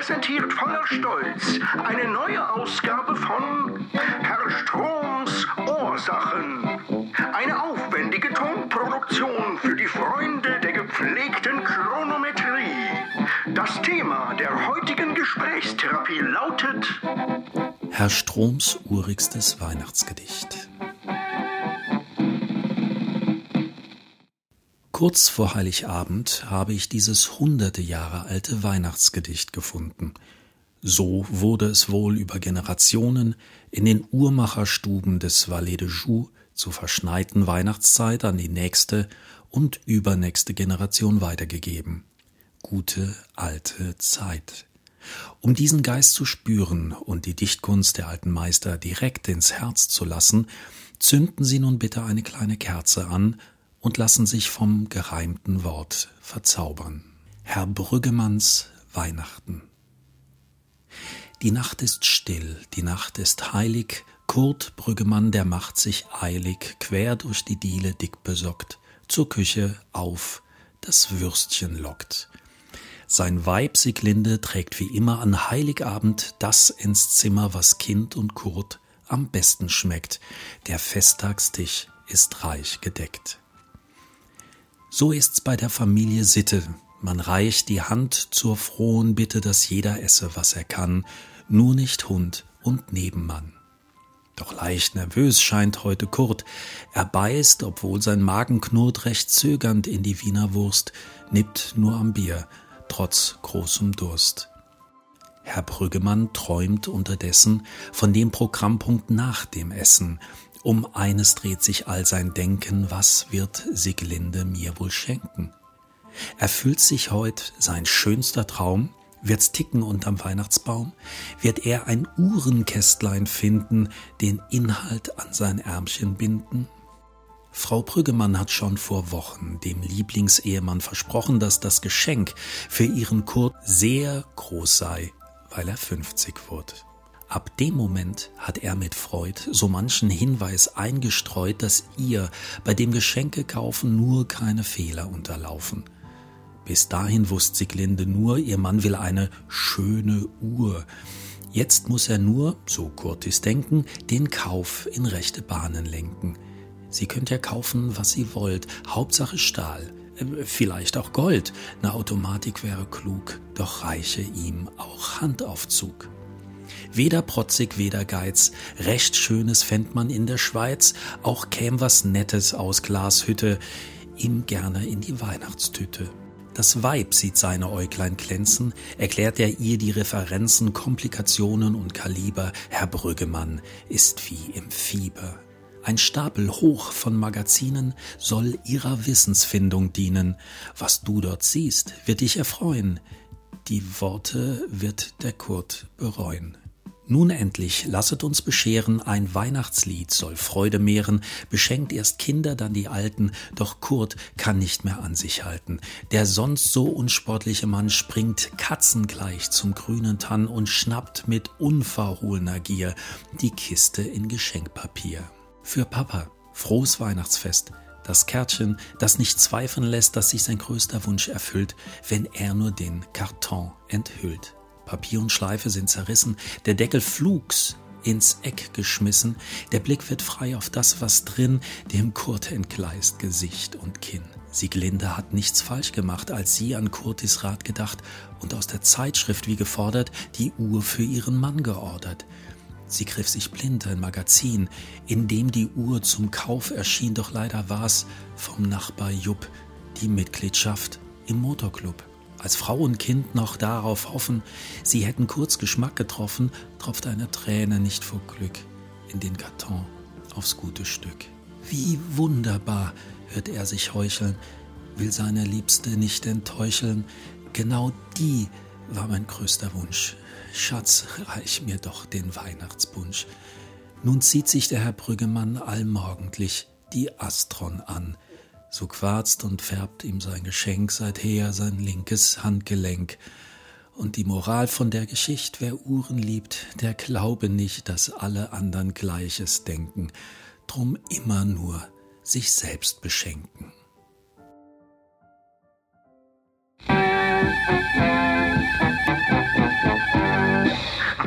präsentiert voller Stolz eine neue Ausgabe von Herr Stroms Ursachen. Eine aufwendige Tonproduktion für die Freunde der gepflegten Chronometrie. Das Thema der heutigen Gesprächstherapie lautet Herr Stroms urigstes Weihnachtsgedicht. Kurz vor Heiligabend habe ich dieses hunderte Jahre alte Weihnachtsgedicht gefunden. So wurde es wohl über Generationen in den Uhrmacherstuben des Valais de Joux zur verschneiten Weihnachtszeit an die nächste und übernächste Generation weitergegeben. Gute alte Zeit. Um diesen Geist zu spüren und die Dichtkunst der alten Meister direkt ins Herz zu lassen, zünden Sie nun bitte eine kleine Kerze an und lassen sich vom gereimten Wort verzaubern. Herr Brüggemanns Weihnachten. Die Nacht ist still, die Nacht ist heilig, Kurt Brüggemann, der macht sich eilig, quer durch die Diele dick besockt, zur Küche auf, das Würstchen lockt. Sein Weib Sieglinde trägt wie immer an Heiligabend das ins Zimmer, was Kind und Kurt am besten schmeckt. Der Festtagstisch ist reich gedeckt. So ist's bei der Familie Sitte. Man reicht die Hand zur frohen Bitte, dass jeder esse, was er kann, nur nicht Hund und Nebenmann. Doch leicht nervös scheint heute Kurt. Er beißt, obwohl sein Magen knurrt, recht zögernd in die Wiener Wurst, nippt nur am Bier, trotz großem Durst. Herr Brüggemann träumt unterdessen von dem Programmpunkt nach dem Essen, um eines dreht sich all sein Denken, was wird Sieglinde mir wohl schenken? Erfüllt sich heut sein schönster Traum? Wird's ticken unterm Weihnachtsbaum? Wird er ein Uhrenkästlein finden, den Inhalt an sein Ärmchen binden? Frau Brüggemann hat schon vor Wochen dem Lieblingsehemann versprochen, dass das Geschenk für ihren Kurt sehr groß sei, weil er 50 wird. Ab dem Moment hat er mit Freud so manchen Hinweis eingestreut, dass ihr bei dem Geschenkekaufen nur keine Fehler unterlaufen. Bis dahin wusste Sieglinde nur, ihr Mann will eine schöne Uhr. Jetzt muss er nur, so Curtis denken, den Kauf in rechte Bahnen lenken. Sie könnt ja kaufen, was Sie wollt, Hauptsache Stahl, äh, vielleicht auch Gold. Eine Automatik wäre klug, doch reiche ihm auch Handaufzug. Weder protzig, weder Geiz, recht Schönes fänd man in der Schweiz, auch käm was Nettes aus Glashütte, ihm gerne in die Weihnachtstüte. Das Weib sieht seine Äuglein glänzen, erklärt er ihr die Referenzen, Komplikationen und Kaliber. Herr Brüggemann ist wie im Fieber. Ein Stapel hoch von Magazinen soll ihrer Wissensfindung dienen. Was du dort siehst, wird dich erfreuen. Die Worte wird der Kurt bereuen. Nun endlich, lasset uns bescheren, ein Weihnachtslied soll Freude mehren, beschenkt erst Kinder, dann die Alten, doch Kurt kann nicht mehr an sich halten. Der sonst so unsportliche Mann springt katzengleich zum grünen Tann und schnappt mit unverhohlener Gier die Kiste in Geschenkpapier. Für Papa, frohes Weihnachtsfest, das Kärtchen, das nicht zweifeln lässt, dass sich sein größter Wunsch erfüllt, wenn er nur den Karton enthüllt. Papier und Schleife sind zerrissen, der Deckel flugs ins Eck geschmissen, der Blick wird frei auf das, was drin dem Kurt entgleist Gesicht und Kinn. Sieglinde hat nichts falsch gemacht, als sie an Kurtis Rat gedacht und aus der Zeitschrift wie gefordert die Uhr für ihren Mann geordert. Sie griff sich blind ein Magazin, in dem die Uhr zum Kauf erschien, doch leider war's vom Nachbar Jupp die Mitgliedschaft im Motorclub als Frau und Kind noch darauf hoffen, sie hätten kurz Geschmack getroffen, tropft eine Träne nicht vor Glück in den Karton aufs gute Stück. Wie wunderbar, hört er sich heucheln, will seine Liebste nicht enttäuscheln, genau die war mein größter Wunsch. Schatz, reich mir doch den Weihnachtsbunsch. Nun zieht sich der Herr Brüggemann allmorgendlich die Astron an, so quarzt und färbt ihm sein Geschenk seither sein linkes Handgelenk. Und die Moral von der Geschichte, wer Uhren liebt, der glaube nicht, dass alle anderen Gleiches denken, drum immer nur sich selbst beschenken. Musik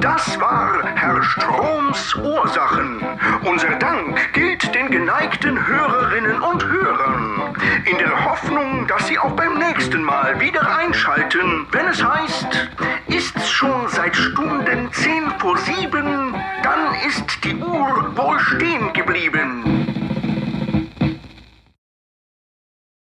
Das war Herr Stroms Ursachen. Unser Dank gilt den geneigten Hörerinnen und Hörern. In der Hoffnung, dass sie auch beim nächsten Mal wieder einschalten, wenn es heißt, ist's schon seit Stunden zehn vor sieben, dann ist die Uhr wohl stehen geblieben.